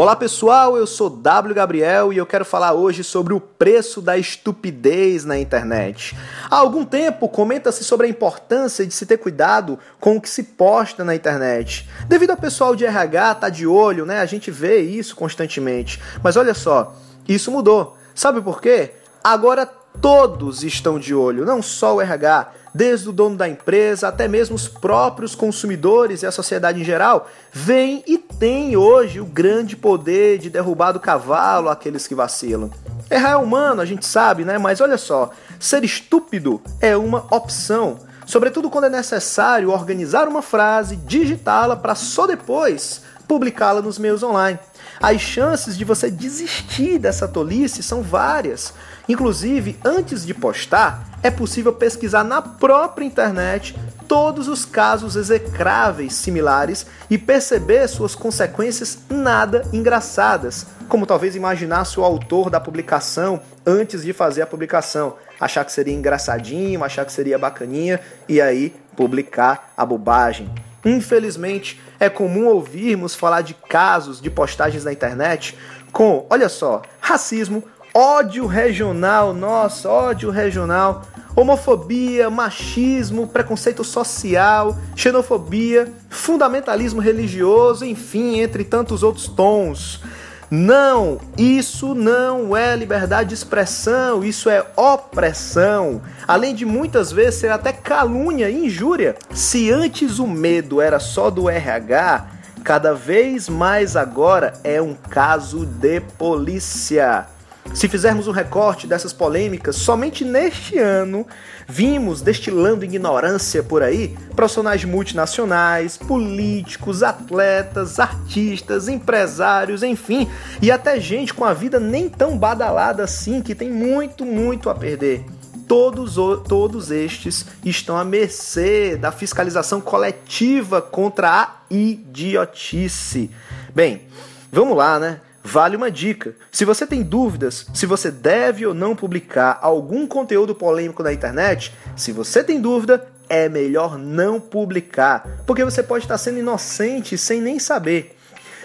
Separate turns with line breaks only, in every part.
Olá pessoal, eu sou W Gabriel e eu quero falar hoje sobre o preço da estupidez na internet. Há algum tempo comenta-se sobre a importância de se ter cuidado com o que se posta na internet. Devido ao pessoal de RH tá de olho, né? A gente vê isso constantemente. Mas olha só, isso mudou. Sabe por quê? Agora todos estão de olho, não só o RH desde o dono da empresa até mesmo os próprios consumidores e a sociedade em geral, vem e tem hoje o grande poder de derrubar do cavalo aqueles que vacilam. Errar é humano, a gente sabe, né? Mas olha só, ser estúpido é uma opção. Sobretudo quando é necessário organizar uma frase, digitá-la para só depois publicá-la nos meios online. As chances de você desistir dessa tolice são várias. Inclusive, antes de postar, é possível pesquisar na própria internet todos os casos execráveis similares e perceber suas consequências nada engraçadas, como talvez imaginasse o autor da publicação antes de fazer a publicação, achar que seria engraçadinho, achar que seria bacaninha e aí publicar a bobagem. Infelizmente, é comum ouvirmos falar de casos de postagens na internet com, olha só, racismo, ódio regional, nossa, ódio regional, homofobia, machismo, preconceito social, xenofobia, fundamentalismo religioso, enfim, entre tantos outros tons. Não, isso não é liberdade de expressão, isso é opressão. Além de muitas vezes ser até calúnia e injúria. Se antes o medo era só do RH, cada vez mais agora é um caso de polícia. Se fizermos um recorte dessas polêmicas, somente neste ano vimos destilando ignorância por aí profissionais multinacionais, políticos, atletas, artistas, empresários, enfim, e até gente com a vida nem tão badalada assim que tem muito, muito a perder. Todos, todos estes estão à mercê da fiscalização coletiva contra a idiotice. Bem, vamos lá, né? Vale uma dica. Se você tem dúvidas se você deve ou não publicar algum conteúdo polêmico na internet, se você tem dúvida, é melhor não publicar, porque você pode estar sendo inocente sem nem saber.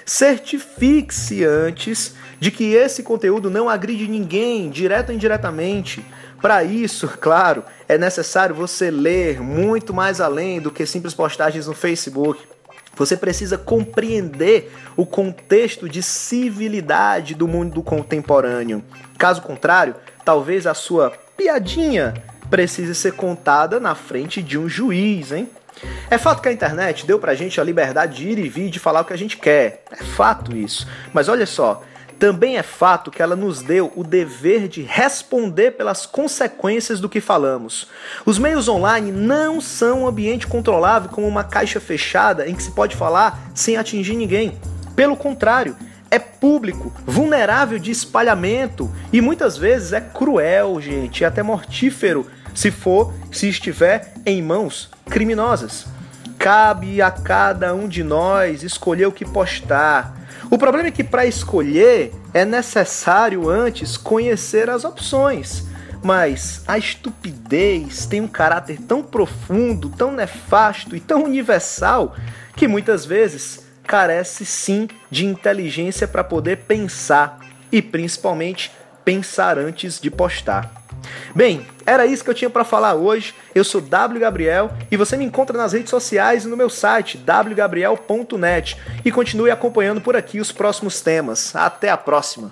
Certifique-se antes de que esse conteúdo não agride ninguém, direto ou indiretamente. Para isso, claro, é necessário você ler muito mais além do que simples postagens no Facebook. Você precisa compreender o contexto de civilidade do mundo contemporâneo. Caso contrário, talvez a sua piadinha precise ser contada na frente de um juiz, hein? É fato que a internet deu pra gente a liberdade de ir e vir de falar o que a gente quer. É fato isso. Mas olha só, também é fato que ela nos deu o dever de responder pelas consequências do que falamos. Os meios online não são um ambiente controlável como uma caixa fechada em que se pode falar sem atingir ninguém. Pelo contrário, é público, vulnerável de espalhamento e muitas vezes é cruel, gente, e até mortífero se for, se estiver em mãos criminosas. Cabe a cada um de nós escolher o que postar o problema é que para escolher é necessário antes conhecer as opções. Mas a estupidez tem um caráter tão profundo, tão nefasto e tão universal que muitas vezes carece sim de inteligência para poder pensar e principalmente pensar antes de postar. Bem, era isso que eu tinha para falar hoje. Eu sou W Gabriel e você me encontra nas redes sociais e no meu site wgabriel.net e continue acompanhando por aqui os próximos temas. Até a próxima.